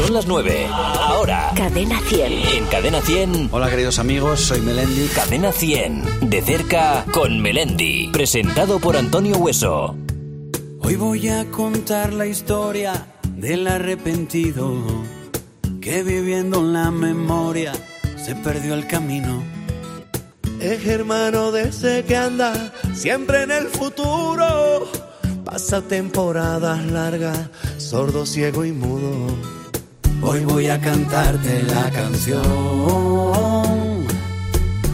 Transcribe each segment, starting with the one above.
Son las 9. Ahora. Cadena 100. En Cadena 100. Hola queridos amigos, soy Melendi. Cadena 100. De cerca con Melendi. Presentado por Antonio Hueso. Hoy voy a contar la historia del arrepentido que viviendo en la memoria se perdió el camino. Es hermano de ese que anda siempre en el futuro. Pasa temporadas largas, sordo, ciego y mudo. Hoy voy a cantarte la canción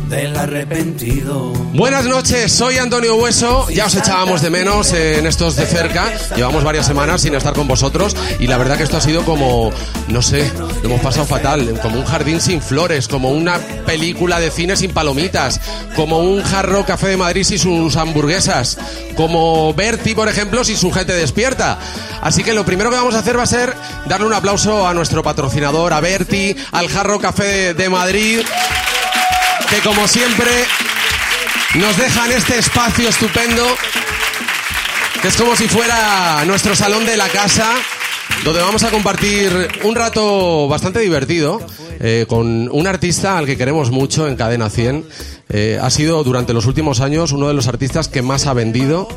del arrepentido. Buenas noches, soy Antonio Hueso. Ya os echábamos de menos en estos de cerca. Llevamos varias semanas sin estar con vosotros y la verdad que esto ha sido como, no sé, lo hemos pasado fatal, como un jardín sin flores, como una película de cine sin palomitas, como un jarro café de Madrid sin sus hamburguesas, como Berti, por ejemplo, sin su gente despierta. Así que lo primero que vamos a hacer va a ser darle un aplauso a nuestro patrocinador, a Berti, al jarro café de Madrid que como siempre nos dejan este espacio estupendo, que es como si fuera nuestro salón de la casa, donde vamos a compartir un rato bastante divertido eh, con un artista al que queremos mucho en Cadena 100. Eh, ha sido durante los últimos años uno de los artistas que más ha vendido.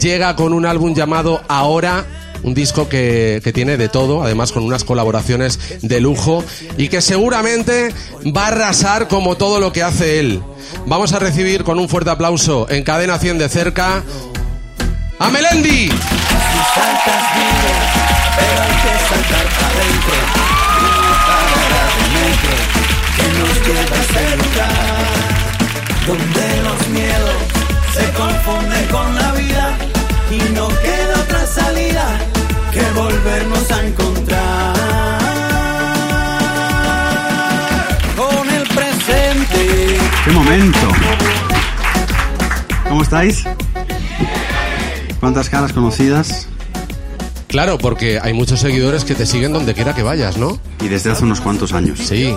Llega con un álbum llamado Ahora un disco que, que, tiene de todo, además con unas colaboraciones de lujo y que seguramente va a arrasar como todo lo que hace él. Vamos a recibir con un fuerte aplauso en cadena 100 de cerca a Melendi. Momento! ¿Cómo estáis? ¿Cuántas caras conocidas? Claro, porque hay muchos seguidores que te siguen donde quiera que vayas, ¿no? Y desde hace unos cuantos años. Sí.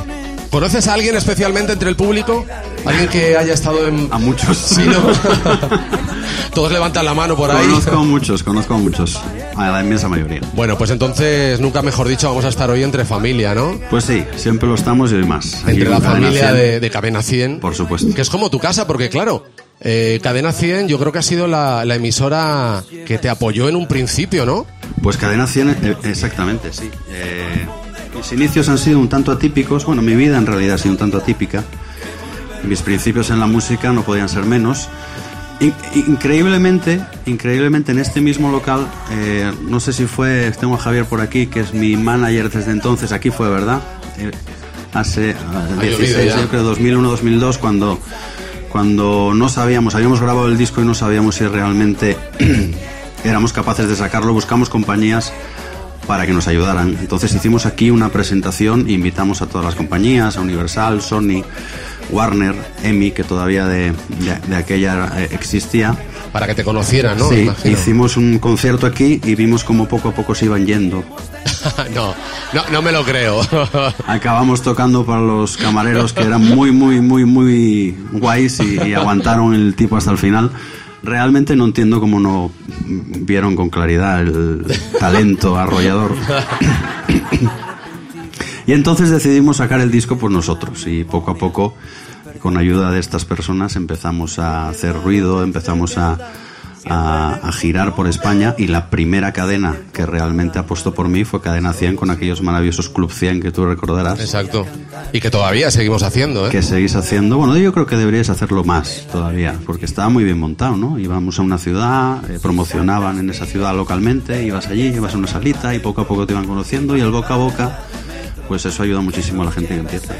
¿Conoces a alguien especialmente entre el público? ¿Alguien que haya estado en...? A muchos. Sí, ¿no? Todos levantan la mano por ahí. Conozco a muchos, conozco a muchos. A la inmensa mayoría. Bueno, pues entonces, nunca mejor dicho, vamos a estar hoy entre familia, ¿no? Pues sí, siempre lo estamos y hoy más. Entre la familia de, de Cadena 100. Por supuesto. Que es como tu casa, porque claro, eh, Cadena 100 yo creo que ha sido la, la, emisora que te apoyó en un principio, ¿no? Pues Cadena 100, eh, exactamente, sí. Eh, mis inicios han sido un tanto atípicos, bueno, mi vida en realidad ha sido un tanto atípica. Mis principios en la música no podían ser menos. In increíblemente, increíblemente en este mismo local, eh, no sé si fue, tengo a Javier por aquí, que es mi manager desde entonces, aquí fue, ¿verdad? Eh, hace uh, 16, yo creo, 2001-2002, cuando, cuando no sabíamos, habíamos grabado el disco y no sabíamos si realmente éramos capaces de sacarlo, buscamos compañías para que nos ayudaran. Entonces hicimos aquí una presentación, invitamos a todas las compañías, a Universal, Sony, Warner, EMI, que todavía de, de, de aquella eh, existía. Para que te conocieran, ¿no? Sí, hicimos un concierto aquí y vimos como poco a poco se iban yendo. no, no, no me lo creo. Acabamos tocando para los camareros que eran muy, muy, muy, muy guays y, y aguantaron el tipo hasta el final realmente no entiendo cómo no vieron con claridad el talento arrollador. y entonces decidimos sacar el disco por nosotros y poco a poco, con ayuda de estas personas, empezamos a hacer ruido, empezamos a, a, a, girar por España y la primera cadena que realmente apostó por mí fue Cadena 100 con aquellos maravillosos Club 100 que tú recordarás. Exacto. Y que todavía seguimos haciendo, ¿eh? Que seguís haciendo. Bueno, yo creo que deberíais hacerlo más todavía, porque estaba muy bien montado, ¿no? Íbamos a una ciudad, eh, promocionaban en esa ciudad localmente, ibas allí, ibas a una salita y poco a poco te iban conociendo y el boca a boca, pues eso ayuda muchísimo a la gente que empieza.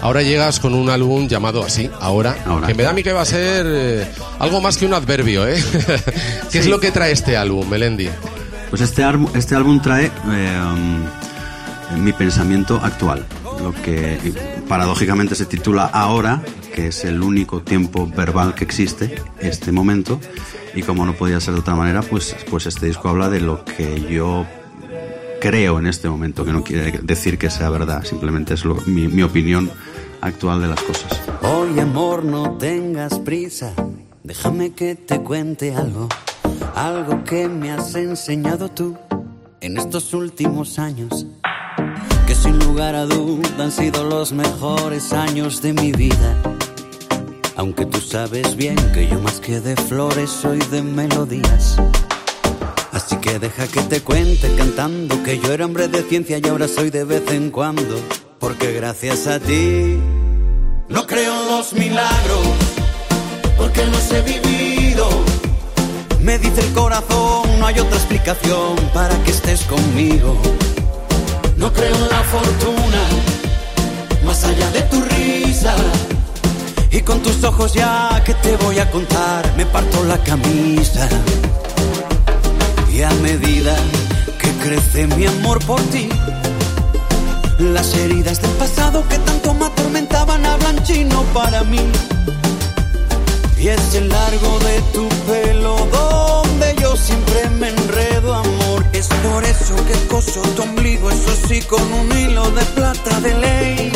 Ahora llegas con un álbum llamado así, ahora, ahora. que me da a mí que va a ser eh, algo más que un adverbio, ¿eh? ¿Qué sí. es lo que trae este álbum, Melendi? Pues este, este álbum trae eh, mi pensamiento actual, lo que paradójicamente se titula Ahora, que es el único tiempo verbal que existe, este momento, y como no podía ser de otra manera, pues, pues este disco habla de lo que yo creo en este momento, que no quiere decir que sea verdad, simplemente es lo, mi, mi opinión actual de las cosas. Hoy, amor, no tengas prisa. Déjame que te cuente algo. Algo que me has enseñado tú en estos últimos años. que sin lugar a duda han sido los mejores años de mi vida. Aunque tú sabes bien que yo más que de flores soy de melodías. Así que deja que te cuente cantando que yo era hombre de ciencia y ahora soy de vez en cuando. Porque gracias a ti no creo en los milagros, porque los he vivido. Me dice el corazón, no hay otra explicación para que estés conmigo. No creo en la fortuna, más allá de tu risa. Y con tus ojos ya que te voy a contar, me parto la camisa. A medida que crece mi amor por ti, las heridas del pasado que tanto me atormentaban hablan chino para mí. Y es el largo de tu pelo donde yo siempre me enredo, amor. Es por eso que coso tu ombligo, eso sí, con un hilo de plata de ley.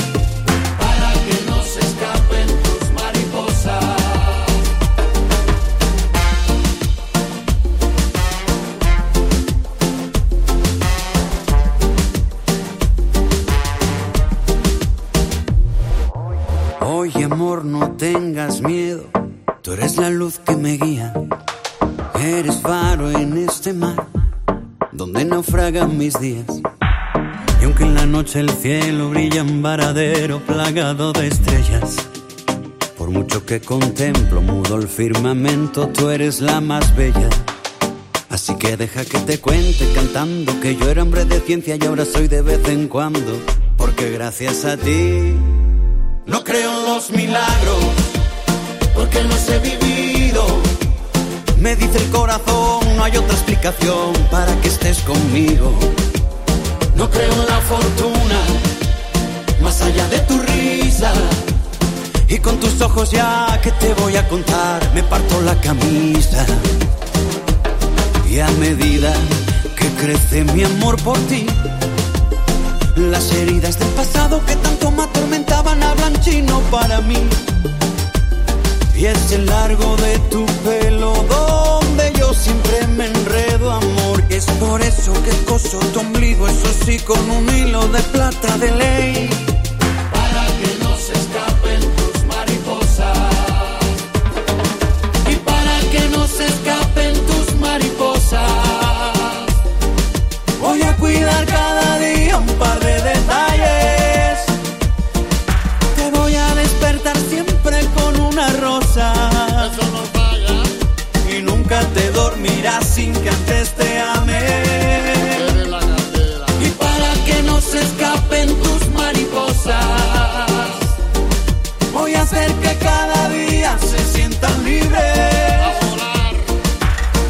Mis días. Y aunque en la noche el cielo brilla en varadero plagado de estrellas, por mucho que contemplo mudo el firmamento, tú eres la más bella. Así que deja que te cuente cantando que yo era hombre de ciencia y ahora soy de vez en cuando, porque gracias a ti no creo en los milagros, porque los he vivido. Me dice el corazón, no hay otra explicación para que estés conmigo. No creo en la fortuna, más allá de tu risa. Y con tus ojos ya que te voy a contar, me parto la camisa. Y a medida que crece mi amor por ti, las heridas del pasado que tanto me atormentaban hablan chino para mí. Y es el largo de tu pelo donde yo siempre me enredo, amor. Es por eso que coso tu ombligo, eso sí, con un hilo de plata de ley. Para que no se escapen tus mariposas. Y para que no se escapen tus mariposas. Voy a cuidar cada día nunca te dormirás sin que antes te ame. Y para que no se escapen tus mariposas, voy a hacer que cada día se sientan libres.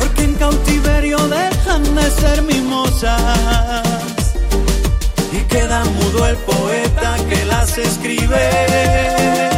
Porque en cautiverio dejan de ser mimosas y queda mudo el poeta que las escribe.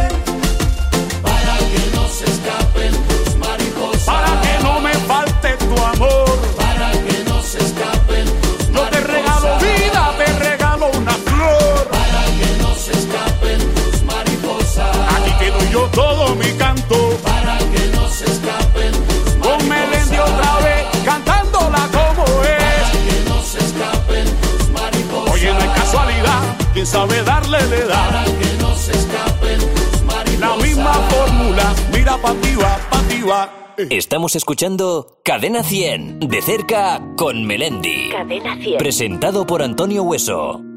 Todo mi canto. Para que no se escapen tus Con Melendi otra vez, cantándola como es. que no se escapen tus mariposas. Oye, no es casualidad, quien sabe darle le da. que no se escapen tus mariposas. La misma fórmula, mira pa' ti va, pa' ti va. Estamos escuchando Cadena 100, de cerca con Melendi. Cadena 100. Presentado por Antonio Hueso.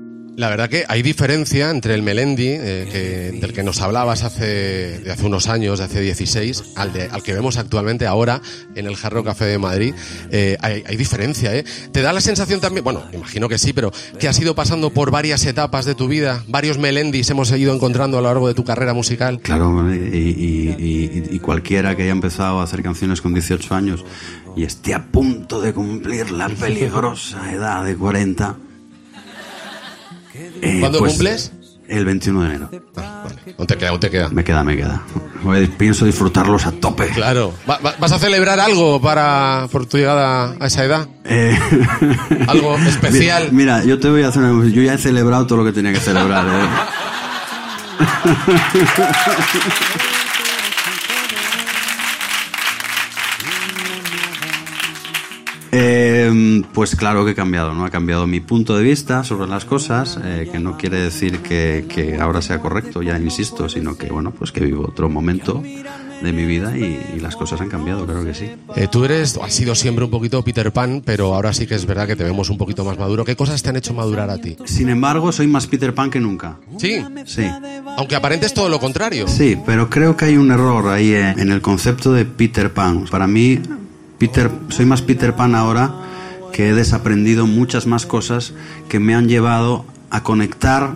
La verdad que hay diferencia entre el Melendi, eh, que- del que nos hablabas hace, de hace unos años, de hace 16, al, de- al que vemos actualmente ahora en el Jarro Café de Madrid. Eh, hay, hay diferencia, ¿eh? ¿Te da la sensación también, bueno, imagino que sí, pero que has ido pasando por varias etapas de tu vida? Varios Melendis hemos ido encontrando a lo largo de tu carrera musical. Claro, y, y- y- y cualquiera que haya empezado a hacer canciones con 18 años y esté a punto de cumplir la peligrosa edad de 40. Eh, ¿Cuándo pues, cumples? El 21 de enero. Ah, vale. Aún te queda, aún te queda. Me queda, me queda. Pienso disfrutarlos a tope. Claro. Va- va- ¿Vas a celebrar algo para por tu llegada a esa edad? Eh, Algo especial. Mira, mira, yo te voy a hacer una. Yo ya he celebrado todo lo que tenía que celebrar. ¿eh? Eh, Pues claro que he cambiado, ¿no? Ha cambiado mi punto de vista sobre las cosas, eh, que no quiere decir que, que ahora sea correcto, ya insisto, sino que, bueno, pues que vivo otro momento de mi vida y, y las cosas han cambiado, claro que sí. Eh, tú eres, has sido siempre un poquito Peter Pan, pero ahora sí que es verdad que te vemos un poquito más maduro. ¿Qué cosas te han hecho madurar a ti? Sin embargo, soy más Peter Pan que nunca. Sí, Sí. aunque aparentes todo lo contrario. Sí, pero creo que hay un error ahí eh, en el concepto de Peter Pan. Para mí, Peter, soy más Peter Pan ahora que he desaprendido muchas más cosas que me han llevado a conectar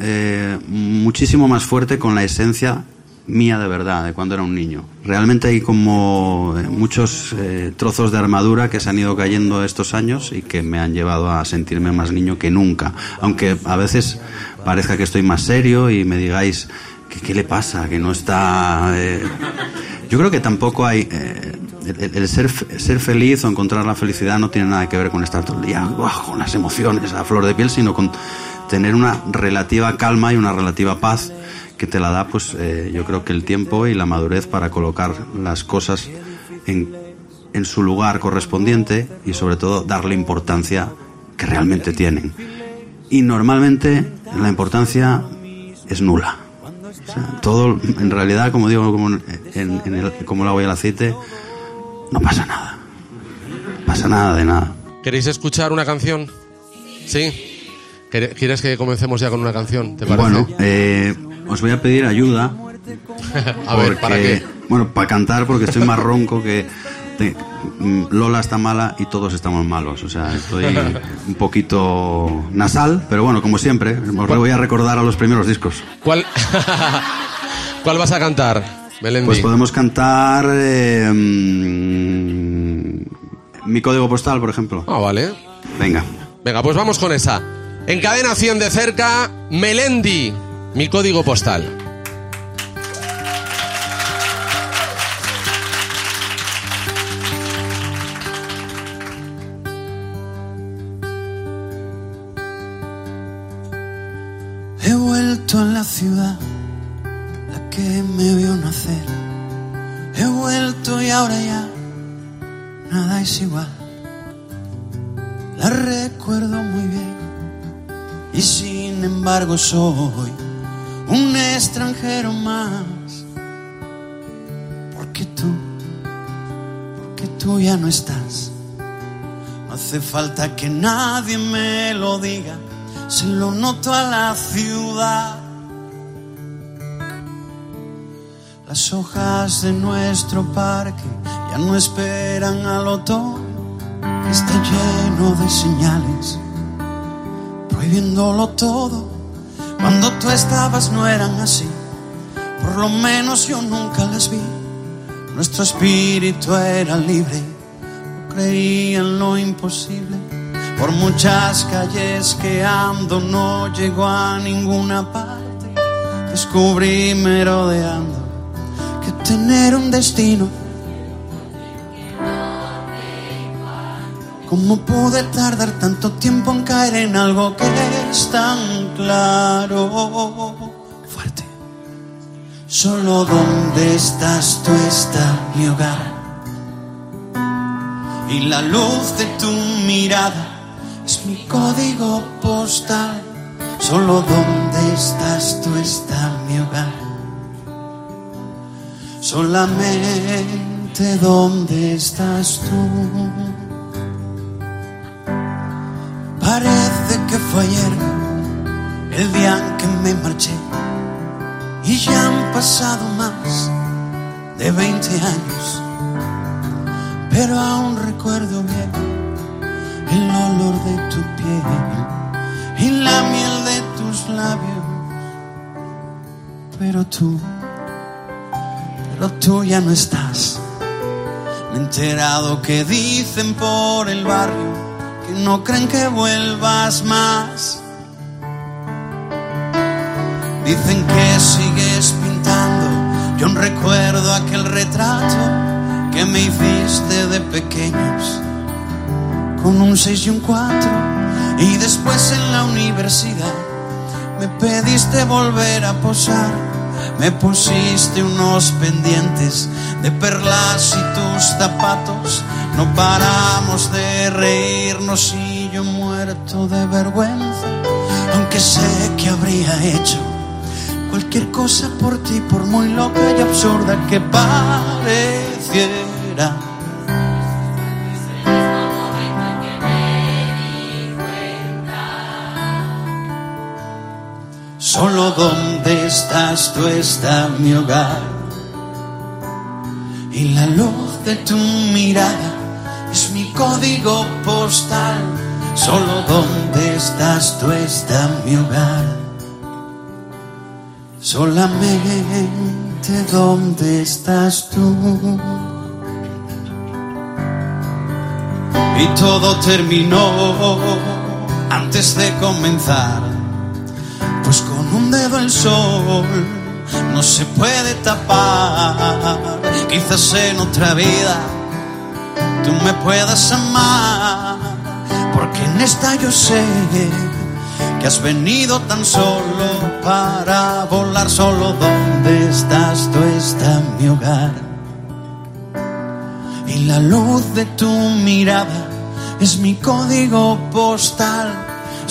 eh, muchísimo más fuerte con la esencia mía de verdad, de cuando era un niño. Realmente hay como eh, muchos eh, trozos de armadura que se han ido cayendo estos años y que me han llevado a sentirme más niño que nunca. Aunque a veces parezca que estoy más serio y me digáis, ¿qué, le pasa? Que no está... Yo creo que tampoco hay... el, el ser, f- ser feliz o encontrar la felicidad no tiene nada que ver con estar todo el día con las emociones a flor de piel, sino con tener una relativa calma y una relativa paz que te la da, pues eh, yo creo que el tiempo y la madurez para colocar las cosas en, en su lugar correspondiente y sobre todo darle importancia que realmente tienen. Y normalmente la importancia es nula. Todo, en realidad, como digo, como, en, en el, como el agua y el aceite, no pasa nada. No pasa nada de nada. ¿Queréis escuchar una canción? ¿Sí? ¿Quere- ¿Quieres que comencemos ya con una canción? ¿Te parece? Bueno, eh, os voy a pedir ayuda. a ver, ¿para porque- qué? Bueno, para cantar, porque estoy más ronco que. te- mm, Lola está mala y todos estamos malos. O sea, estoy un poquito nasal, pero bueno, como siempre, os voy a recordar a los primeros discos. ¿Cuál, ¿Cuál vas a cantar, Melendi? Pues podemos cantar. eh, mm, mi código postal, por ejemplo. Ah, vale. Venga. Venga, pues vamos con esa. Encadenación de cerca, Melendi, mi código postal. He vuelto a la ciudad, me vio nacer. He vuelto y ahora ya nada es igual. La recuerdo muy bien y sin embargo soy un extranjero más. Porque tú, porque tú ya no estás. No hace falta que nadie me lo diga, se lo noto a la ciudad. Las hojas de nuestro parque ya no esperan al otoño, está lleno de señales, prohibiéndolo todo. Cuando tú estabas no eran así, por lo menos yo nunca las vi. Nuestro espíritu era libre, no en lo imposible. Por muchas calles que ando no llego a ninguna parte. Descubrí merodeando tener un destino. ¿Cómo pude tardar tanto tiempo en caer en algo que es tan claro? Fuerte. Solo donde estás tú está mi hogar. Y la luz de tu mirada es mi código postal. Solo donde estás tú está mi hogar. Solamente donde estás tú. Parece que fue ayer el día en que me marché. Y ya han pasado más de 20 años. Pero aún recuerdo bien el olor de tu piel y la miel de tus labios. Pero tú, pero tú ya no estás. Me he enterado que dicen por el barrio que no creen que vuelvas más. Dicen que sigues pintando. Yo aún recuerdo aquel retrato que me hiciste de pequeños con un 6 y un 4 y después en la universidad me pediste volver a posar me pusiste unos pendientes de perlas y tus zapatos. No paramos de reírnos y yo muerto de vergüenza, aunque sé que habría hecho cualquier cosa por ti, por muy loca y absurda que pareciera. Solo estás tú está mi hogar. Y la luz de tu mirada es mi código postal. Solo donde estás tú está mi hogar. Solamente donde estás tú. Y todo terminó antes de comenzar. Pues con dedo el sol no se puede tapar. Quizás en otra vida tú me puedas amar. Porque en esta yo sé que has venido tan solo para volar. Solo donde estás tú está mi hogar. Y la luz de tu mirada es mi código postal.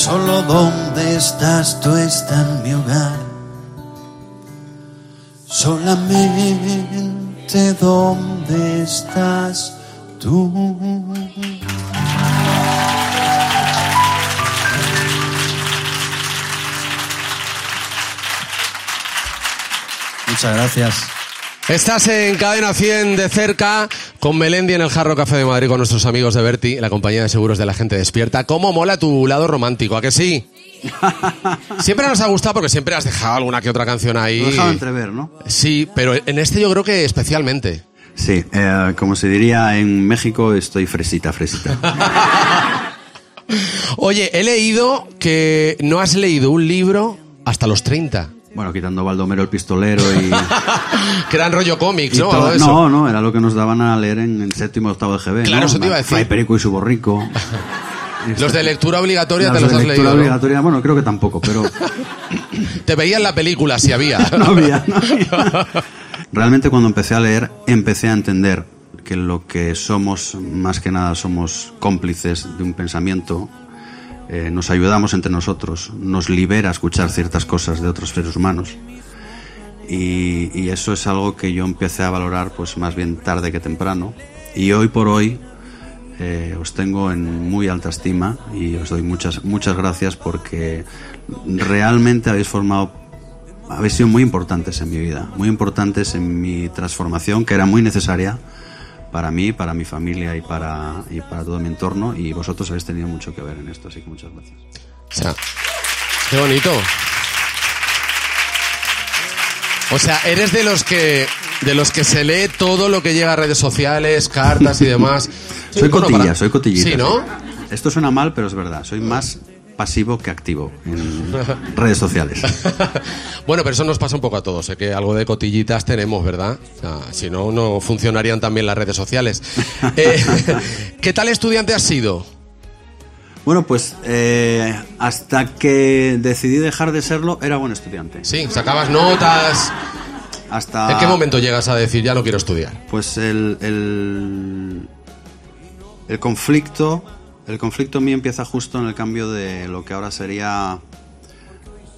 Solo donde estás tú está en mi hogar. Solamente donde estás tú. Muchas gracias. Estás en Cadena 100 de cerca con Melendi en el Jarro Café de Madrid con nuestros amigos de Berti, la compañía de seguros de la gente despierta. ¿Cómo mola tu lado romántico? ¿A que sí? Siempre nos ha gustado porque siempre has dejado alguna que otra canción ahí. Lo dejado entrever, ¿no? Sí, pero en este yo creo que especialmente. Sí, eh, como se diría en México, estoy fresita, fresita. Oye, he leído que no has leído un libro hasta los 30. Bueno, quitando Baldomero el pistolero y... que eran rollo cómics, y ¿no? todo- no, no, era lo que nos daban a leer en el séptimo octavo de GB. Claro, ¿no? eso te iba a decir. Fray Perico y su borrico. Los de lectura obligatoria te Los los de has lectura leído. ¿no? obligatoria, bueno, creo que tampoco, pero Te veían la película si había. no había, no había. Realmente cuando empecé a leer, empecé a entender que lo que somos, más que nada, somos cómplices de un pensamiento, eh, nos ayudamos entre nosotros, nos libera escuchar ciertas cosas de otros seres humanos. Y, eso es algo que yo empecé a valorar pues más bien tarde que temprano. Y hoy por hoy eh, os tengo en muy alta estima y os doy muchas, muchas gracias porque realmente habéis formado, habéis sido muy importantes en mi vida, muy importantes en mi transformación, que era muy necesaria para mí, para mi familia y para, y para todo mi entorno. Y vosotros habéis tenido mucho que ver en esto, así que muchas gracias. O sea, qué bonito. O sea, eres de los que de los que se lee todo lo que llega a redes sociales, cartas y demás. Soy cotilla, soy cotillita. Sí, ¿no? Esto suena mal, pero es verdad. Soy más pasivo que activo en redes sociales. bueno, pero eso nos pasa un poco a todos, sé que algo de cotillitas tenemos, ¿verdad? Si no, no funcionarían también las redes sociales. Eh, ¿Qué tal estudiante has sido? Bueno, pues eh, hasta que decidí dejar de serlo, era buen estudiante. Sí, sacabas notas. Hasta ¿En qué momento llegas a decir ya no quiero estudiar? Pues el, el, el conflicto, el conflicto mío empieza justo en el cambio de lo que ahora sería,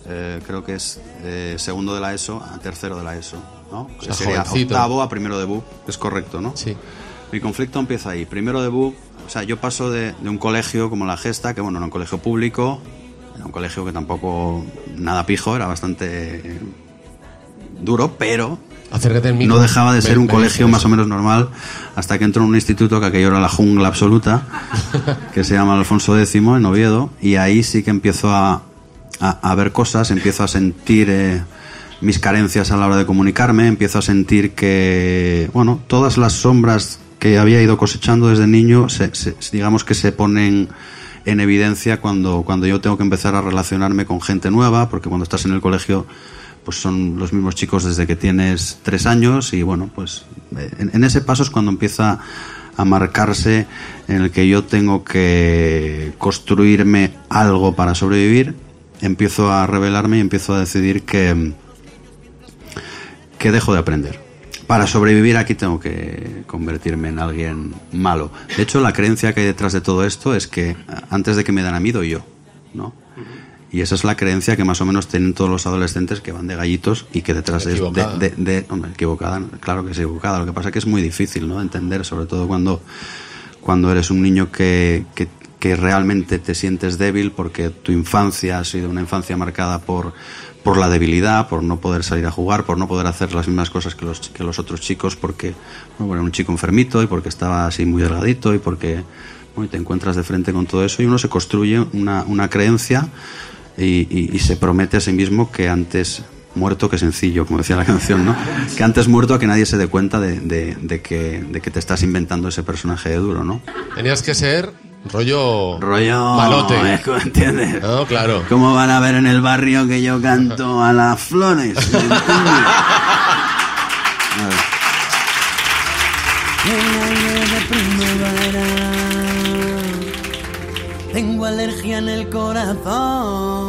eh, creo que es eh, segundo de la ESO a tercero de la ESO, ¿no? Que sea, sería jovencito. octavo a primero de BU, es correcto, ¿no? Sí. Mi conflicto empieza ahí. Primero de BU, o sea, yo paso de, de un colegio como la Gesta, que bueno, era un colegio público, era un colegio que tampoco nada pijo, era bastante duro, pero Acércate al micro. no dejaba de ser Ven, un ven, colegio ven. más o menos normal hasta que entró en un instituto que aquello era la jungla absoluta, que se llama Alfonso X en Oviedo, y ahí sí que empiezo a, a, a ver cosas, empiezo a sentir eh, mis carencias a la hora de comunicarme, empiezo a sentir que, bueno, todas las sombras que había ido cosechando desde niño, se- se- digamos que se ponen en evidencia cuando, cuando yo tengo que empezar a relacionarme con gente nueva, porque cuando estás en el colegio pues son los mismos chicos desde que tienes tres años y bueno, pues eh, en, ese paso es cuando empieza a marcarse en el que yo tengo que construirme algo para sobrevivir, empiezo a revelarme y empiezo a decidir que, que dejo de aprender. Para sobrevivir aquí tengo que convertirme en alguien malo. De hecho, la creencia que hay detrás de todo esto es que antes de que me dan a mí, doy yo, ¿no? Y esa es la creencia que más o menos tienen todos los adolescentes que van de gallitos y que detrás de, Equivocada. de, de- hombre, equivocada, claro que es equivocada. Lo que pasa es que es muy difícil, ¿no? Entender, sobre todo cuando, cuando eres un niño que, que, que realmente te sientes débil porque tu infancia ha sido una infancia marcada por, por la debilidad, por no poder salir a jugar, por no poder hacer las mismas cosas que los, que los otros chicos porque, bueno, era un chico enfermito y porque estaba así muy delgadito y porque, bueno, y te encuentras de frente con todo eso y uno se construye una, una creencia y, y- y se promete a sí mismo que antes muerto que sencillo, como decía la canción, ¿no? Que antes muerto a que nadie se dé cuenta de, de- de que, de que te estás inventando ese personaje de duro, ¿no? Tenías que ser rollo... Rollo... Malote. ¿eh? ¿Entiendes? No, claro. ¿Cómo van a ver en el barrio que yo canto a las flores? Tengo alergia en el corazón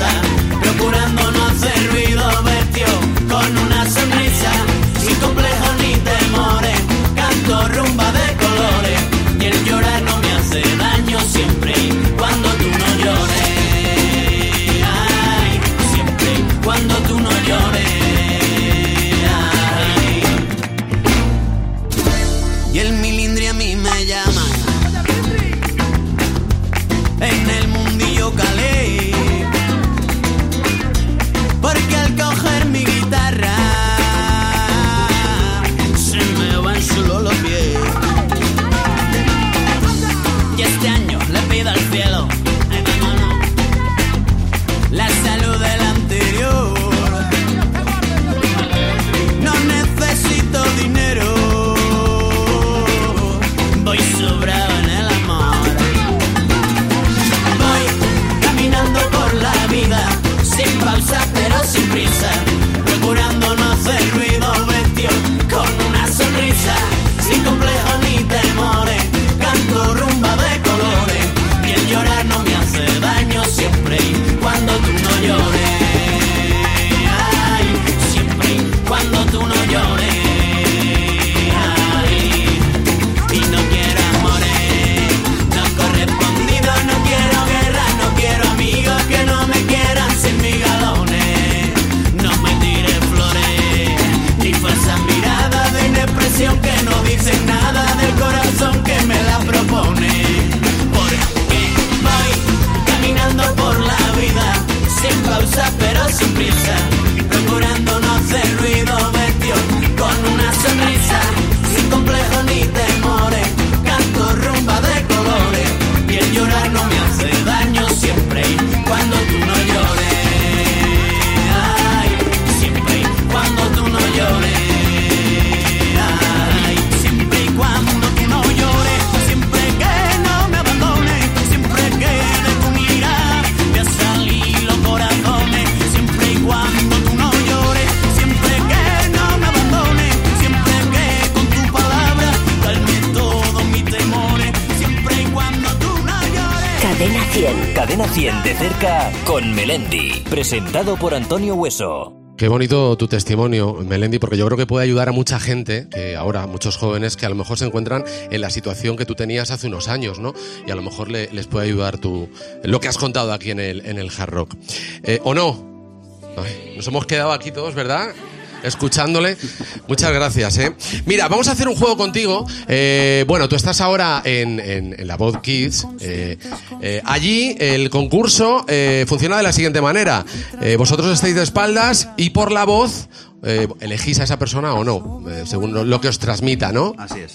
sin sin prisa, 100. Cadena 100 de cerca con Melendi. Presentado por Antonio Hueso. Qué bonito tu testimonio, Melendi, porque yo creo que puede ayudar a mucha gente, que ahora, muchos jóvenes que a lo mejor se encuentran en la situación que tú tenías hace unos años, ¿no? Y a lo mejor le- les puede ayudar tu, lo que has contado aquí en el, en el Hard Rock. Eh, ¿O no? Nos hemos quedado aquí todos, ¿verdad? Escuchándole. Muchas gracias, ¿eh? Mira, vamos a hacer un juego contigo. Eh, bueno, tú estás ahora en, en- en la Voz Kids. eh, eh, allí el concurso eh, funciona de la siguiente manera. Eh, vosotros estáis de espaldas y por la voz eh, elegís a esa persona o no, eh, según lo- lo que os transmita, ¿no? Así es.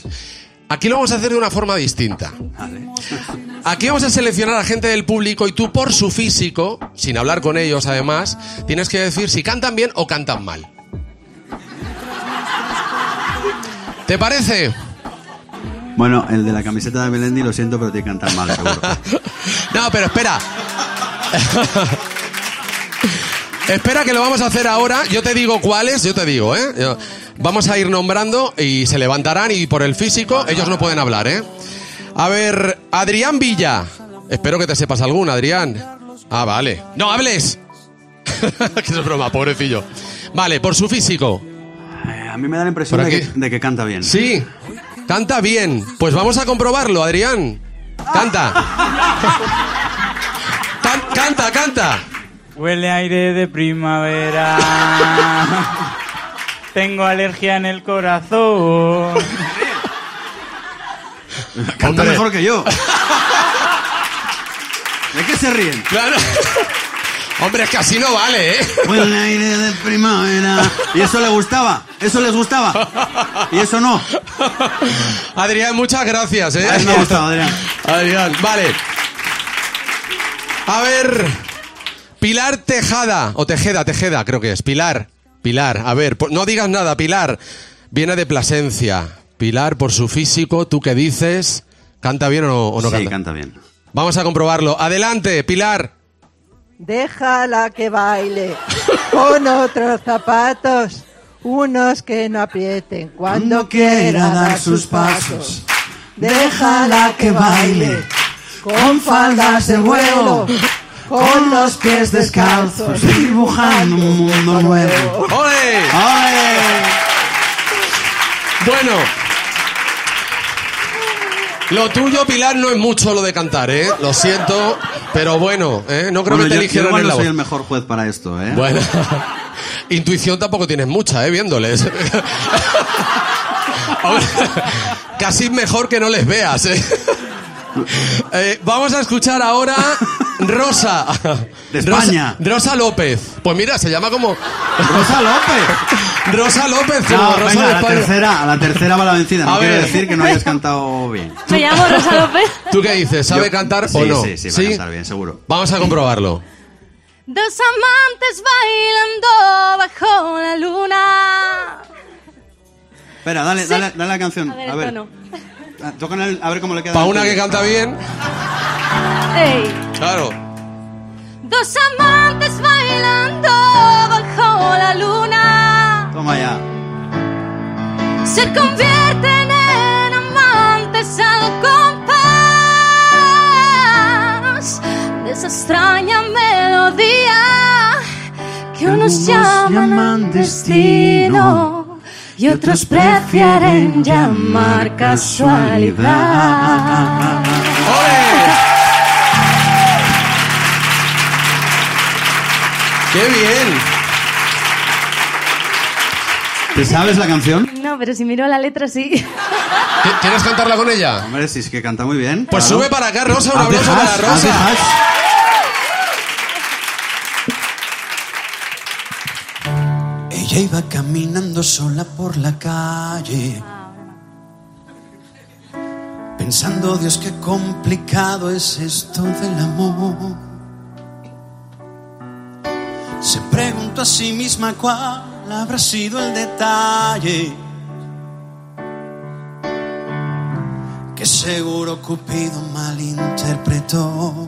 Aquí lo vamos a hacer de una forma distinta. Aquí vamos a seleccionar a gente del público y tú por su físico, sin hablar con ellos además, tienes que decir si cantan bien o cantan mal. ¿Te parece? Bueno, el de la camiseta de Melendi, lo siento, pero te cantar mal, seguro. No, pero espera. espera que lo vamos a hacer ahora. Yo te digo cuáles, yo te digo, ¿eh? Yo- Vamos a ir nombrando y se levantarán y por el físico ellos no pueden hablar, ¿eh? A ver, Adrián Villa. Espero que te sepas alguna, Adrián. Ah, vale. No hables. que es broma, pobrecillo. Vale, por su físico. A mí me da la impresión de que, de que canta bien. Sí, canta bien. Pues vamos a comprobarlo, Adrián. Canta. Can- canta, canta. Huele aire de primavera. Tengo alergia en el corazón. Canta Hombre. mejor que yo. ¿De qué se ríen? Claro. Hombre, es que así no vale, ¿eh? Huele aire de primavera. ¿Y eso le gustaba? ¿Eso les gustaba? ¿Y eso no? Adrián, muchas gracias, ¿eh? A mí me ha gustado, Adrián. Adrián, vale. A ver. Pilar Tejada, o Tejeda, Tejeda, creo que es. Pilar, Pilar. A ver, no digas nada, Pilar. Viene de Plasencia. Pilar, por su físico, ¿tú qué dices? ¿Canta bien o no, o no sí, canta? canta bien. Vamos a comprobarlo. Adelante, Pilar. Déjala que baile con otros zapatos, unos que no aprieten cuando quiera dar sus pasos. Déjala que baile con faldas de vuelo, con los pies descalzos, Dibujando un mundo nuevo. ¡Ole! ¡Ay! Bueno. Lo tuyo, Pilar, no es mucho lo de cantar, ¿eh? Lo siento, pero bueno, ¿eh? No creo Bueno, que te yo, yo igual en no la soy voz. el mejor juez para esto, ¿eh? Bueno, intuición tampoco tienes mucha, ¿eh? Viéndoles. Casi mejor que no les veas, ¿eh? Eh, vamos a escuchar ahora Rosa. De España. Rosa, Rosa López. Pues mira, se llama como Rosa López. Rosa López. como No, Rosa venga, de la España. tercera, a la tercera va la vencida. No A quiere ver. decir que no hayas cantado bien. Me llamo Rosa López. ¿Tú qué dices? ¿Sabe Yo- cantar sí, o no? Sí, sí, va a cantar bien, seguro. Vamos a comprobarlo. Dos amantes bailando bajo la luna. Espera, dale, dale, dale la canción. A ver, A el ver, tono. Tocan el- a ver cómo le queda. Para una que canta bien, Ey. claro. Dos amantes bailando bajo la luna. Toma ya. Se convierten en amantes al compás de esa extraña melodía que unos llaman destino y otros prefieren llamar casualidad. ¡Ole! ¡Qué bien! ¿Te sabes la canción? No, pero si miro la letra sí. ¿Qui- ¿Quieres cantarla con ella? Hombre, si es que canta muy bien. Pues claro. sube para acá, Rosa, un aplauso para Rosa. Ella iba caminando sola por la calle, pensando, Dios, qué complicado es esto del amor. Se preguntó a sí misma cuál habrá sido el detalle que seguro Cupido malinterpretó.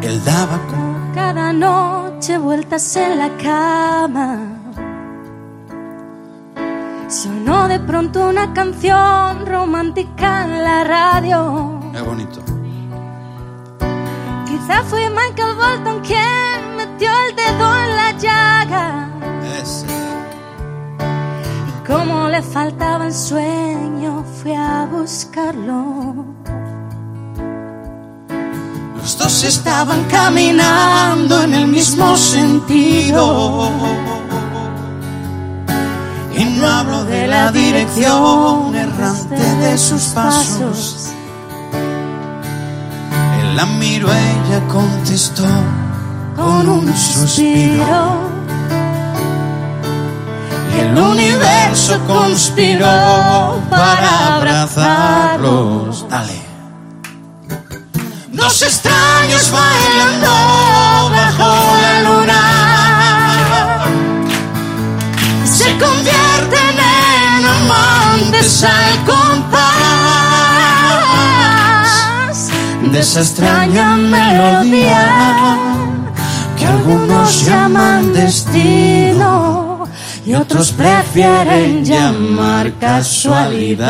Él daba con Cada noche vueltas en la cama. Sonó de pronto una canción romántica en la radio. Qué bonito. Quizá fue Michael Bolton quien metió el dedo en la llaga. Ese. Y como le faltaba el sueño, fui a buscarlo. Los dos estaban caminando en el mismo sentido. Y no hablo de la dirección errante de sus pasos. Él la miró, ella contestó con un suspiro. y el universo conspiró para abrazarlos. Dale. Dos extraños bailando bajo la luna. Se convierten en amantes al compás de esa extraña melodía que algunos llaman destino y otros prefieren llamar casualidad.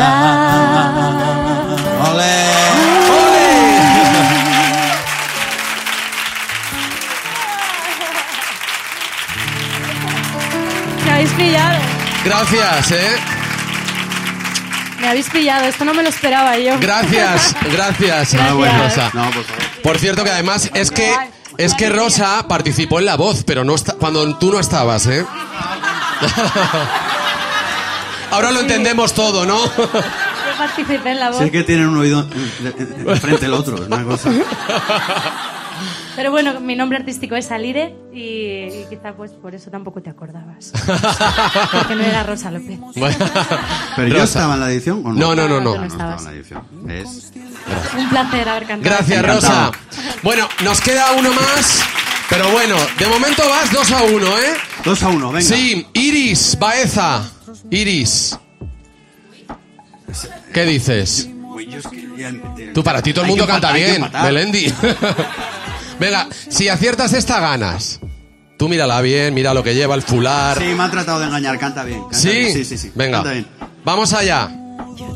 Me habéis pillado. Gracias, ¿eh? Me habéis pillado. Esto no me lo esperaba yo. Gracias, gracias, Gracias. Rosa. No, por favor. Por cierto, que además es que es que Rosa participó en la voz, pero no está, cuando tú no estabas, ¿eh? Ahora lo entendemos todo, ¿no? Yo participé en la voz. Sí que tienen un oído frente al otro, es una cosa. Pero bueno, mi nombre artístico es Alire y, y quizá pues por eso tampoco te acordabas. Porque no era Rosa López. Bueno. Pero yo Rosa. estaba en la edición o no? No, no, no, no. No No estaba en la edición. ¿Ves? Un placer haber cantado. Gracias. Rosa. Bueno, nos queda uno más, pero bueno, de momento vas 2 a 1, ¿eh? Dos a uno, venga. Sí, Iris Baeza. Iris. ¿Qué dices? Tú para ti todo el mundo canta bien. Melendi. Venga, si aciertas esta ganas. Tú mírala bien, mira lo que lleva el fular. Sí, me ha tratado de engañar, canta bien. canta ¿Sí? bien, Sí, sí, sí. Venga. Canta bien. Vamos allá.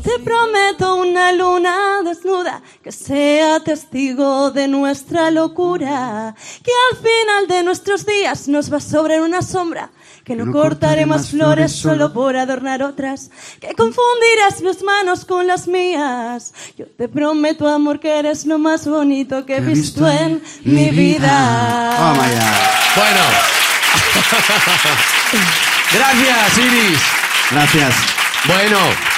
Te prometo una luna desnuda que sea testigo de nuestra locura, que al final de nuestros días nos va sobre una sombra, que no, cortaré más flores solo por adornar otras, que confundirás mis manos con las mías. Yo te prometo, amor, que eres lo más bonito que he visto en mi vida. Toma ya. Bueno. Gracias, Iris. Gracias. Bueno.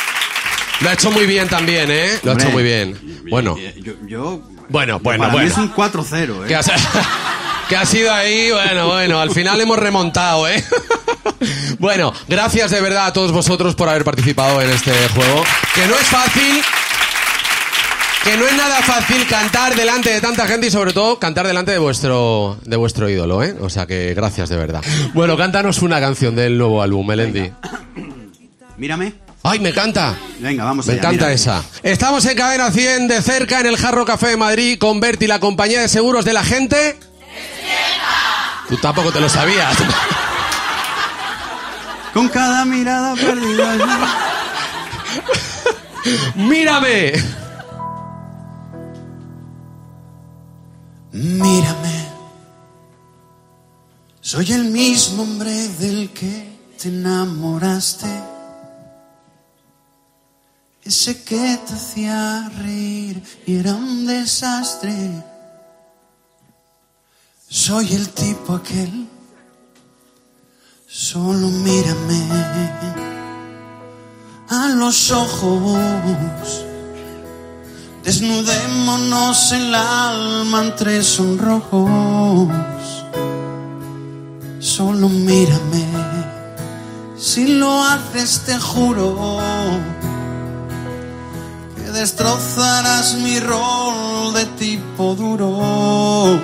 Lo ha hecho muy bien también, ¿eh? Lo ha hecho muy bien. Bueno. Yo, yo- Bueno, bueno, para mí bueno. es un 4-0, ¿eh? Que ha, que ha sido ahí, bueno, bueno, al final hemos remontado, ¿eh? Bueno, gracias de verdad a todos vosotros por haber participado en este juego, que no es fácil, que no es nada fácil cantar delante de tanta gente y sobre todo cantar delante de vuestro de vuestro ídolo, ¿eh? O sea que gracias de verdad. Bueno, cántanos una canción del nuevo álbum, Melendi. Mírame. ¡Ay, me encanta! Venga, vamos Me allá, encanta mírame. esa. Estamos en Cadena 100 de cerca en el Jarro Café de Madrid con Berti, la compañía de seguros de la gente. Tú tampoco te lo sabías. Con cada mirada perdida. ¡Mírame! Mírame, soy el mismo hombre del que te enamoraste, ese que te hacía reír y era un desastre. Soy el tipo aquel, solo mírame a los ojos. Desnudémonos el alma entre sonrojos. Solo mírame. Si lo haces, te juro destrozarás mi rol de tipo duro.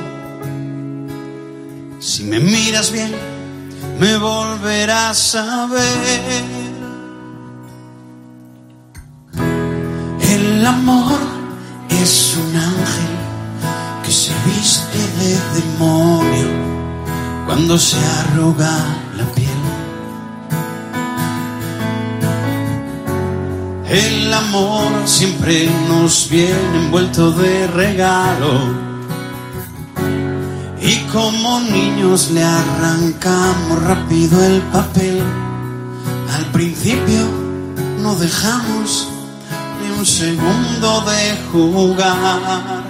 Si me miras bien, me volverás a ver. El amor es un ángel que se viste de demonio cuando se arruga la piel. El amor siempre nos viene envuelto de regalo. Y como niños le arrancamos rápido el papel. Al principio no dejamos ni un segundo de jugar,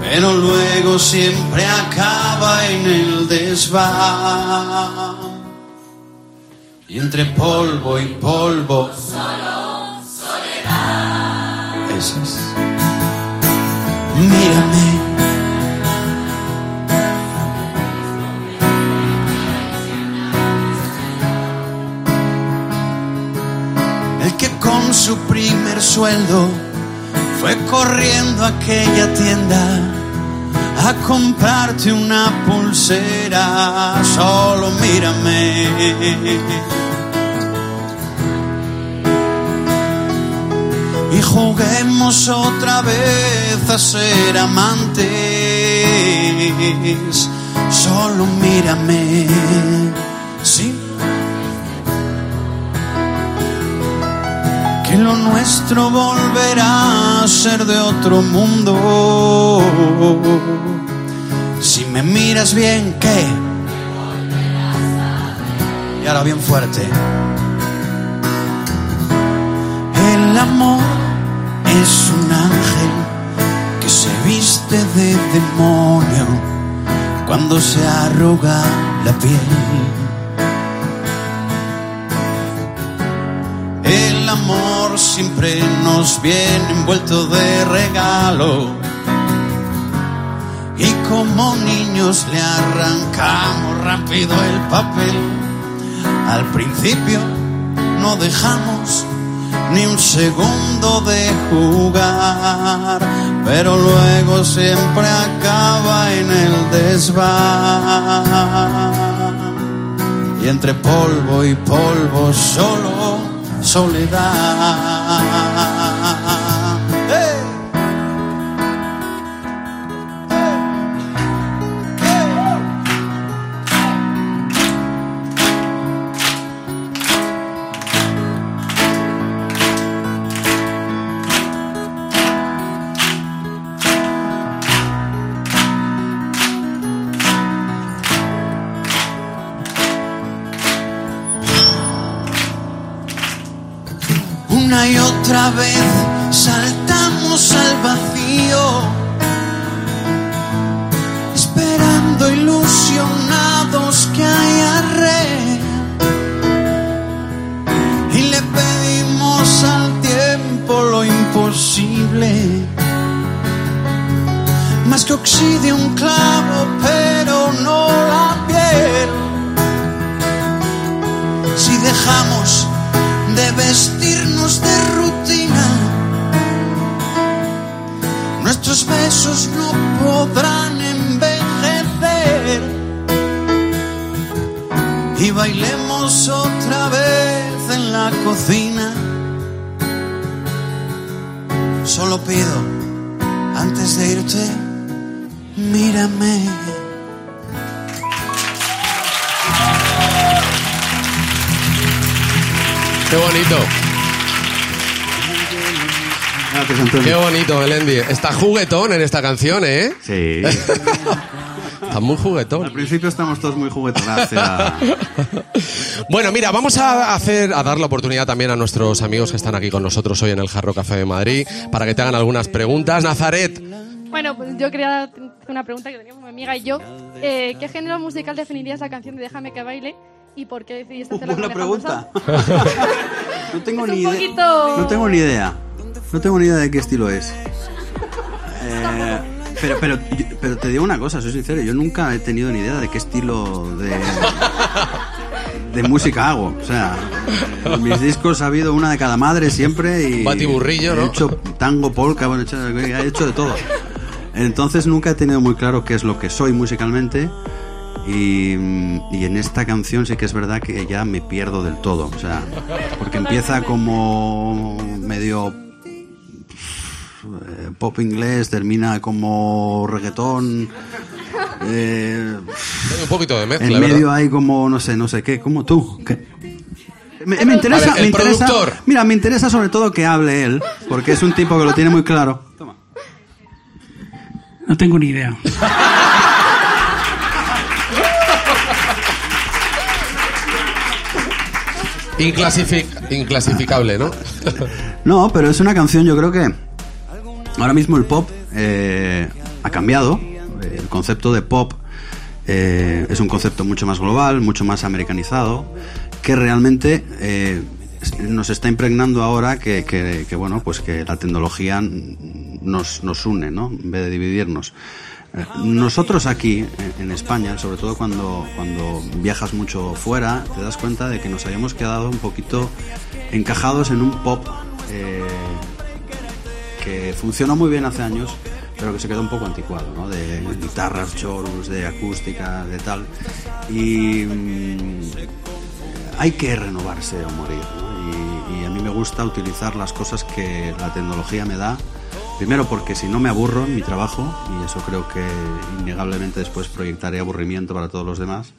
pero luego siempre acaba en el desván. Y entre polvo y polvo, Mírame. El que con su primer sueldo fue corriendo a aquella tienda a comprarte una pulsera, solo mírame. Y juguemos otra vez a ser amantes. Solo mírame. Sí. que lo nuestro volverá a ser de otro mundo. Si me miras bien, ¿qué? Y ahora bien fuerte. El amor es un ángel que se viste de demonio cuando se arruga la piel. El amor siempre nos viene envuelto de regalo. Y como niños le arrancamos rápido el papel. Al principio no dejamos ni un segundo de jugar, pero luego siempre acaba en el desván. Y entre polvo y polvo solo soledad. Y otra vez saltamos al vacío, esperando ilusionados que haya re. Y le pedimos al tiempo lo imposible, más que oxide un clavo, pero no la piel. Si dejamos de vestirnos de rutina. Nuestros besos no podrán envejecer. Y bailemos otra vez en la cocina. Solo pido, antes de irte, mírame. Qué bonito. Gracias, Antonio. Qué bonito, Melendi. Está juguetón en esta canción, ¿eh? Sí. Está muy Al juguetón. principio estamos todos muy juguetones. hacia- Bueno, mira, vamos a hacer, a dar la oportunidad también a nuestros amigos que están aquí con nosotros hoy en el Jarro Café de Madrid para que te hagan algunas preguntas. Nazaret, Bueno, pues yo quería hacer una pregunta que teníamos mi amiga y yo. Eh, ¿Qué género musical definirías la canción de Déjame que baile y por qué decidiste hacerla Buena con pregunta. No tengo Es ni un idea. poquito- No tengo ni idea. No tengo ni idea de qué estilo es. Eh, pero, pero, pero te digo una cosa, soy sincero, yo nunca he tenido ni idea de qué estilo de, de música hago. O sea, en mis discos ha habido una de cada madre siempre y... Batiburrillo, ¿no? He hecho tango, polka, bueno, he hecho, he hecho de todo. Entonces nunca he tenido muy claro qué es lo que soy musicalmente y, y en esta canción sí que es verdad que ya me pierdo del todo. O sea, porque empieza como medio eh, pop inglés, termina como reggaetón. eh, un poquito de mezcla, en ¿verdad? medio hay como no sé, no sé qué, como tú. ¿Qué? Me, interesa, ver, el me interesa, productor. mira, me interesa sobre todo que hable él, porque es un tipo que lo tiene muy claro. No tengo ni idea. Inclasific- inclasificable, ¿no? No, pero es una canción, yo creo que ahora mismo el pop eh, ha cambiado. El concepto de pop eh, es un concepto mucho más global, mucho más americanizado, que realmente eh, nos está impregnando ahora que, bueno, pues que la tecnología nos, une, ¿no? En vez de dividirnos. Nosotros aquí, en- España, sobre todo cuando, cuando viajas mucho fuera, te das cuenta de que nos habíamos quedado un poquito encajados en un pop que funcionó muy bien hace años, pero que se quedó un poco anticuado, ¿no? De guitarras, chorus, de acústica, de tal. Y mm, hay que renovarse o morir, ¿no? Y, y a mí me gusta utilizar las cosas que la tecnología me da. Primero porque si no me aburro en mi trabajo, y eso creo que innegablemente después proyectaré aburrimiento para todos los demás.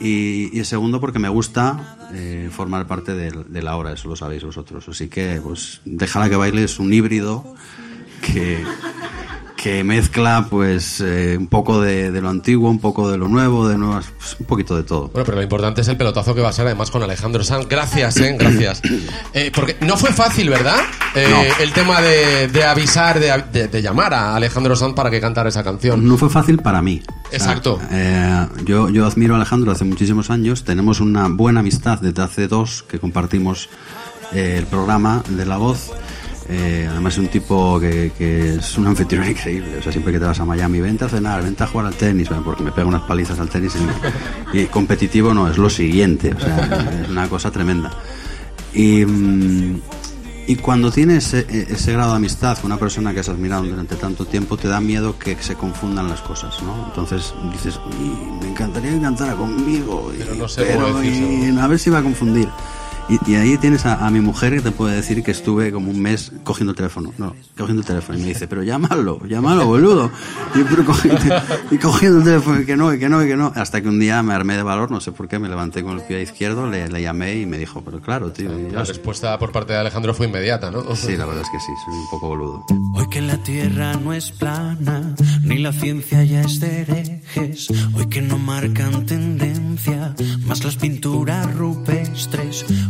Y, y segundo porque me gusta eh, formar parte de, de la hora, eso lo sabéis vosotros. Así que, pues, déjala que baile es un híbrido que, que mezcla, pues, eh, un poco de, de lo antiguo, un poco de lo nuevo, de nuevas, pues, un poquito de todo. Bueno, pero lo importante es el pelotazo que va a ser además con Alejandro Sanz. Gracias, ¿eh? Gracias. Eh, porque no fue fácil, ¿verdad? Eh, No. El tema de, de avisar, de, llamar a Alejandro Sanz para que cantara esa canción. No fue fácil para mí. O sea, Exacto. yo, yo admiro a Alejandro hace muchísimos años. Tenemos una buena amistad desde hace dos que compartimos el programa de La Voz. Eh, además es un tipo que, que es un anfitrión increíble. O sea, siempre que te vas a Miami, vente a cenar, vente a jugar al tenis, porque me pega unas palizas al tenis. Y, y competitivo no, es lo siguiente. O sea, es una cosa tremenda. Y, mm, y cuando tienes ese, ese grado de amistad con una persona que has admirado durante tanto tiempo, te da miedo que se confundan las cosas, ¿no? Entonces dices, "Uy, me encantaría que cantara conmigo. y- Pero no sé pero, cómo decírselo". y a ver si va a confundir. Y, y ahí tienes a, a mi mujer que te puede decir que estuve como un mes cogiendo el teléfono. No, cogiendo el teléfono. Y me dice, pero llámalo, llámalo, boludo. Y, pero cogiendo, y cogiendo el teléfono, y que no, y que no, y que no. Hasta que un día me armé de valor, no sé por qué, me levanté con el pie izquierdo, le, le llamé y me dijo, pero claro, tío. y La respuesta por parte de Alejandro fue inmediata, ¿no? Sí, la verdad es que sí, soy un poco boludo. Hoy que la tierra no es plana, ni la ciencia ya es de herejes. Hoy que no marcan tendencia, más las pinturas rupestres.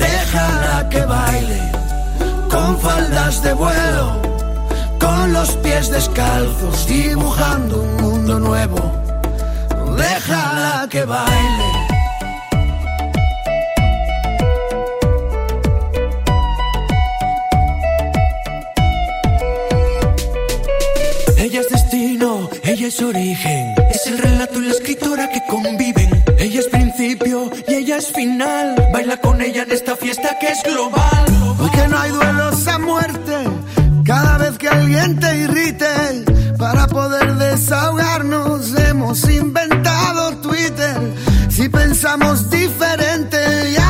Déjala que baile con faldas de vuelo con los pies descalzos, dibujando un mundo nuevo. Déjala que baile. Ella es destino, ella es origen, es el relato y la escritora que conviven. Ella es principio y ella final. Baila con ella en esta fiesta que es global. Hoy que no hay duelos a muerte, cada vez que alguien te irrite, para poder desahogarnos hemos inventado Twitter. Si pensamos diferente, ya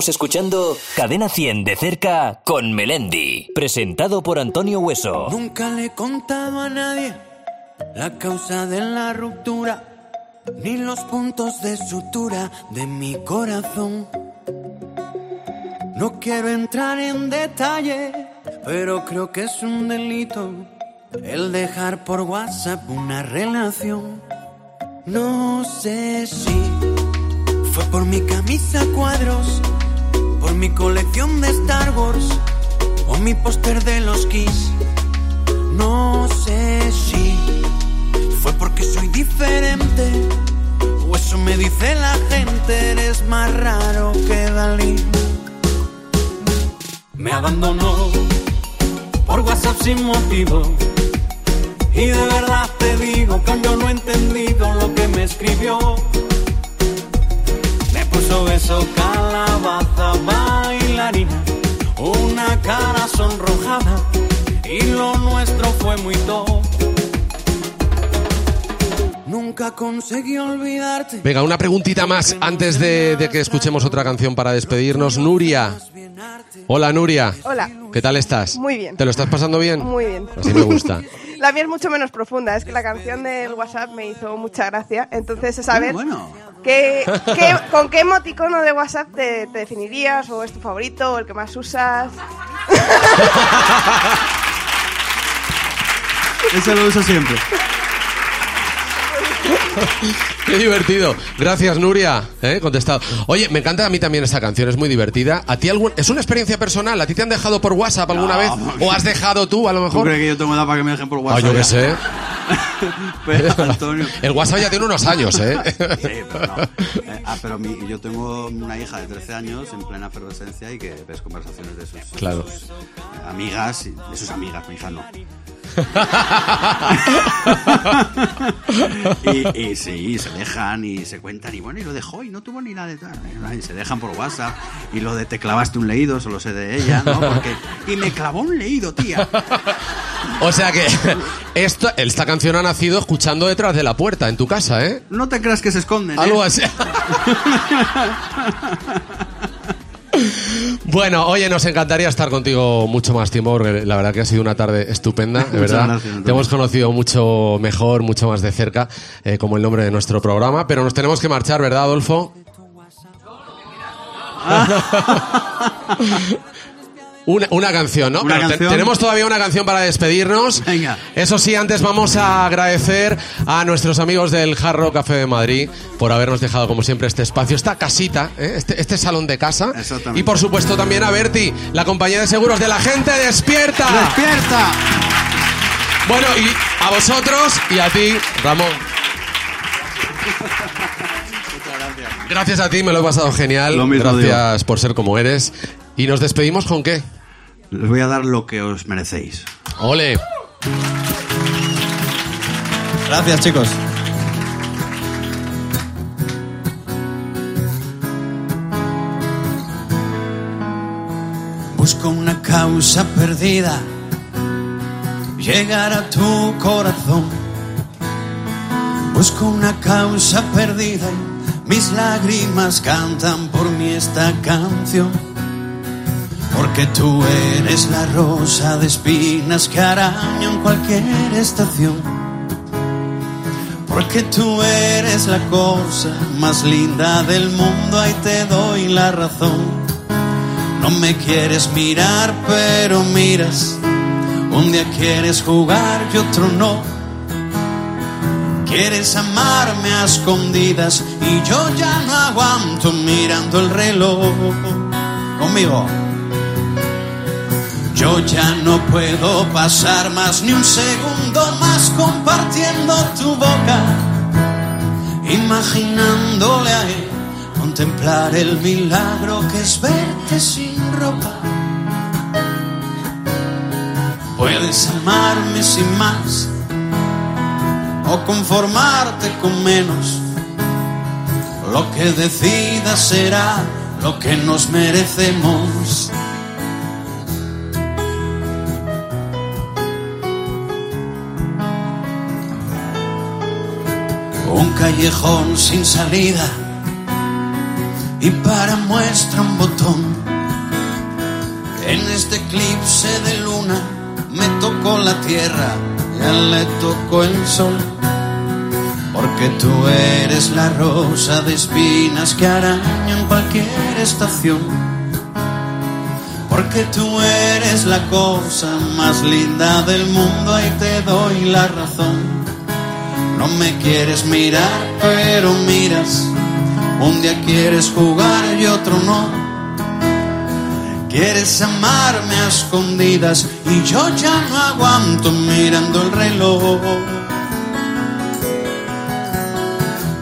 Estamos escuchando Cadena 100 de cerca con Melendi, presentado por Antonio Hueso. Nunca le he contado a nadie la causa de la ruptura, ni los puntos de sutura de mi corazón. No quiero entrar en detalle, pero creo que es un delito el dejar por WhatsApp una relación. No sé si fue por mi camisa cuadros, por mi colección de Star Wars o mi póster de los Kiss. No sé si fue porque soy diferente o eso me dice la gente, eres más raro que Dalí. Me abandonó por WhatsApp sin motivo. Y de verdad te digo que yo no he entendido lo que me escribió. Beso, calabaza, bailarina, una cara sonrojada. Y lo nuestro fue muy top. Nunca conseguí olvidarte. Venga, una preguntita más antes de, de que escuchemos otra canción para despedirnos. Nuria. Hola, Nuria. Hola. ¿Qué tal estás? Muy bien. ¿Te lo estás pasando bien? Muy bien. Así me gusta. La mía es mucho menos profunda, es que la canción del WhatsApp me hizo mucha gracia, entonces es saber qué- qué- con qué emoticono de WhatsApp te, te definirías, o es tu favorito, o el que más usas. Ese lo uso siempre. Qué divertido. Gracias, Nuria. ¿eh? Contestado. Oye, me encanta a mí también esta canción, es muy divertida. ¿A ti algún... ¿Es una experiencia personal? ¿A ti te han dejado por WhatsApp alguna No, vez? ¿O has dejado tú, a lo ¿Tú mejor? crees que yo tengo edad para que me dejen por Ah, WhatsApp? yo qué sé. Pero, Antonio. El WhatsApp ya tiene unos años, ¿eh? Sí, pero no. Eh, ah, pero mi- yo tengo una hija de 13 años en plena efervescencia y que ves conversaciones de sus, Claro. sus, eh, amigas, y de sus amigas, mi hija no. Y, y sí, se dejan y se cuentan y bueno, y lo dejó y no tuvo ni nada de tal. Y se dejan por WhatsApp y lo de te clavaste un leído, solo sé de ella, ¿no? Porque, y me clavó un leído, tía. O sea que esto, esta canción ha nacido escuchando detrás de la puerta en tu casa, ¿eh? No te creas que se esconden. ¿eh? Algo así. Bueno, oye, nos encantaría estar contigo mucho más tiempo, porque la verdad que ha sido una tarde estupenda, de verdad. gracias. Te hemos conocido mucho mejor, mucho más de cerca, eh, como el nombre de nuestro programa, pero nos tenemos que marchar, ¿verdad, Adolfo? Una, una canción, ¿no? Una Pero te- canción. tenemos todavía una canción para despedirnos. Venga. Eso sí, antes vamos a agradecer a nuestros amigos del Jarro Café de Madrid por habernos dejado, como siempre, este espacio, esta casita, ¿eh? este, este salón de casa. Exactamente. Y por supuesto también a Berti, la compañía de seguros de la gente despierta. ¡Despierta! Bueno, y a vosotros y a ti, Ramón. Gracias a ti, me lo he pasado genial. Lo mismo Gracias por ser como eres. ¿Y nos despedimos con qué? Les voy a dar lo que os merecéis. Ole. Gracias, chicos. Busco una causa perdida, llegar a tu corazón. Busco una causa perdida, y mis lágrimas cantan por mí esta canción. Porque tú eres la rosa de espinas que araña en cualquier estación. Porque tú eres la cosa más linda del mundo, ahí te doy la razón. No me quieres mirar, pero miras. Un día quieres jugar y otro no. Quieres amarme a escondidas y yo ya no aguanto mirando el reloj. Conmigo. Yo ya no puedo pasar más ni un segundo más compartiendo tu boca, imaginándole a él contemplar el milagro que es verte sin ropa. Puedes amarme sin más o conformarte con menos. Lo que decidas será lo que nos merecemos. Un callejón sin salida y para muestra un botón. En este eclipse de luna me tocó la tierra, ya le tocó el sol. Porque tú eres la rosa de espinas que arañan cualquier estación. Porque tú eres la cosa más linda del mundo y te doy la razón. No me quieres mirar, pero miras. Un día quieres jugar y otro no. Quieres amarme a escondidas y yo ya no aguanto mirando el reloj.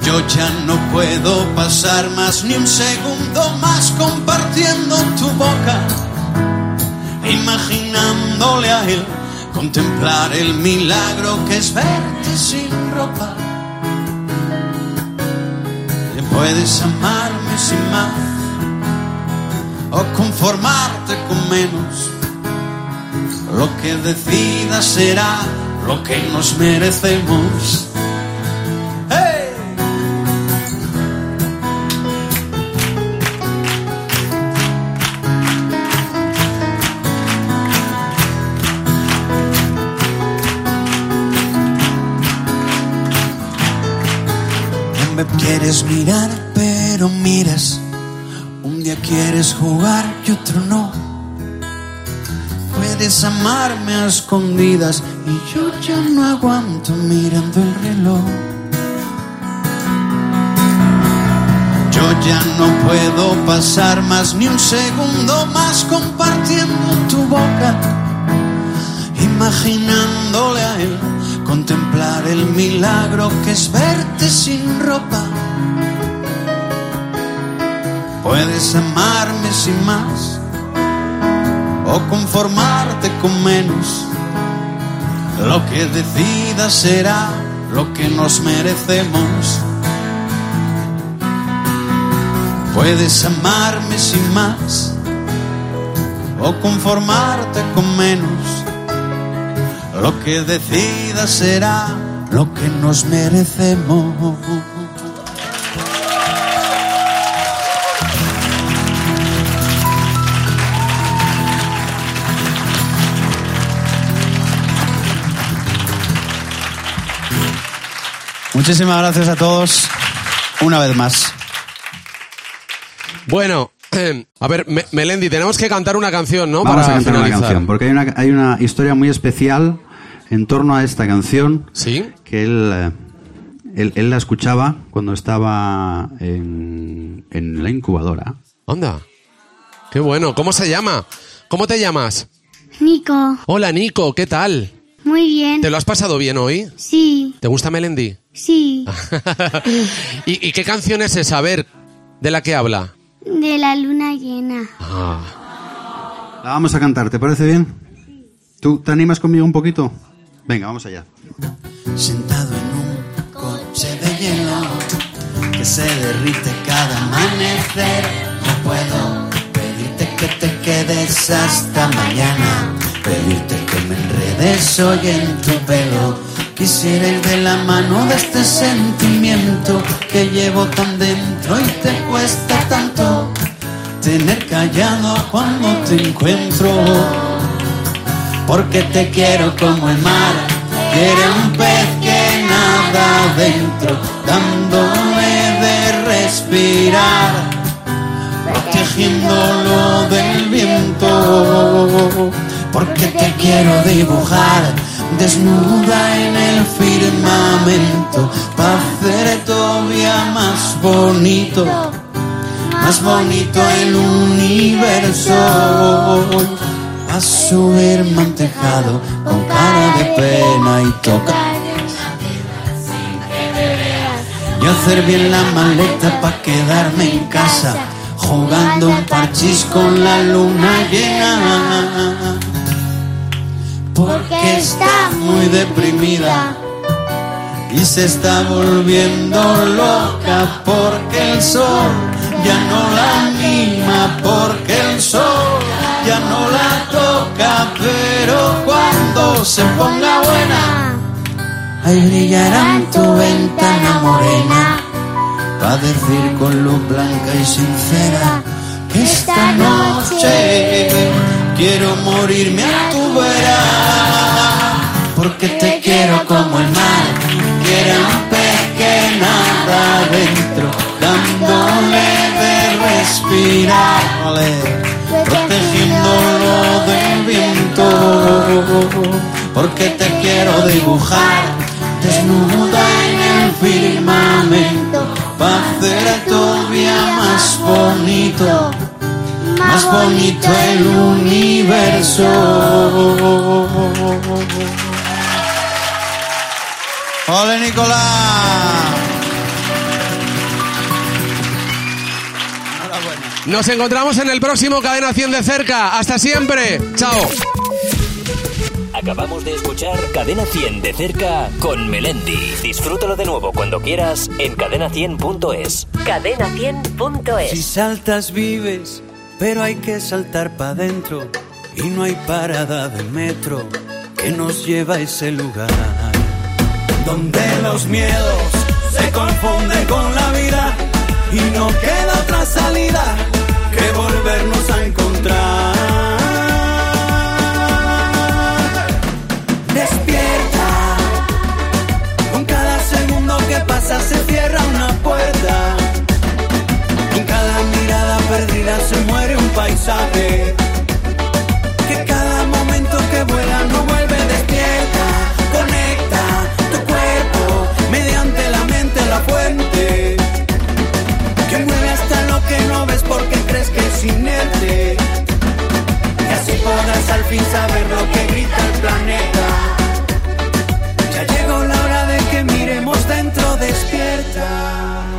Yo ya no puedo pasar más ni un segundo más compartiendo tu boca, imaginándole a él contemplar el milagro que es verte sin ropa. Y puedes amarme sin más o conformarte con menos. Lo que decidas será lo que nos merecemos. Quieres mirar, pero miras. Un día quieres jugar y otro no. Puedes amarme a escondidas y yo ya no aguanto mirando el reloj. Yo ya no puedo pasar más ni un segundo más compartiendo tu boca, imaginándole a él contemplar el milagro que es verte sin ropa. Puedes amarme sin más o conformarte con menos. Lo que decidas será lo que nos merecemos. Puedes amarme sin más o conformarte con menos. Lo que decidas será lo que nos merecemos. Muchísimas gracias a todos una vez más. Bueno, a ver, Me- Melendi, tenemos que cantar una canción, ¿no? Vamos Para a cantar una canción, porque hay una, hay una historia muy especial en torno a esta canción. Sí. Que él, eh, él, él la escuchaba cuando estaba en, en la incubadora. Anda. Qué bueno. ¿Cómo se llama? ¿Cómo te llamas? Nico, Hola, Nico. ¿Qué tal? muy bien. ¿Te lo has pasado bien hoy? Sí, ¿Te gusta Melendi? Sí. ¿Y, y qué canción es esa? A ver, ¿de la que habla? De la luna llena. Ah. La vamos a cantar, ¿te parece bien? ¿Tú te animas conmigo un poquito? Venga, vamos allá. Sentado en un coche de hielo que se derrite cada amanecer. No puedo pedirte que te quedes hasta mañana, pedirte que me enredes hoy en tu pelo. Quisiera ir de la mano de este sentimiento que llevo tan dentro y te cuesta tanto tener callado cuando te encuentro. Porque te quiero como el mar, quiere un pez que nada adentro, dándole de respirar, protegiéndolo del viento. Porque te quiero dibujar desnuda en el firmamento, para hacer todavía más bonito, más bonito el universo. A subirme a un tejado con cara de pena y tocar y hacer bien la maleta para quedarme en casa jugando un parchís con la luna llena porque está muy deprimida y se está volviendo loca porque el sol ya no la mima porque el sol ya no la toca pero cuando se ponga buena ahí brillará en tu ventana morena. para decir con luz blanca y sincera que esta noche quiero morirme a tu vera, porque te quiero como el mar, que era un pez que nada adentro, dándole de respirar, protegiéndolo del viento, porque te quiero dibujar desnuda en el firmamento, para hacer más bonito el universo. ¡Ole, Nicolás! Nos encontramos en el próximo Cadena 100 de cerca. Hasta siempre. Chao. Acabamos de escuchar Cadena 100 de cerca con Melendi. Disfrútalo de nuevo cuando quieras en cadena100.es. Cadena100.es. Si saltas vives, pero hay que saltar para adentro. Y no hay parada de metro que nos lleva a ese lugar. Donde los miedos se confunden con la vida y no queda otra salida que volvernos a encontrar. Despierta, con cada segundo que pasa se cierra una puerta se muere un paisaje. Que cada momento que vuela no vuelve despierta. Conecta tu cuerpo mediante la mente la fuente. Que mueve hasta lo que no ves porque crees que es inerte. Y así podrás al fin saber lo que grita el planeta. Ya llegó la hora de que miremos dentro despierta.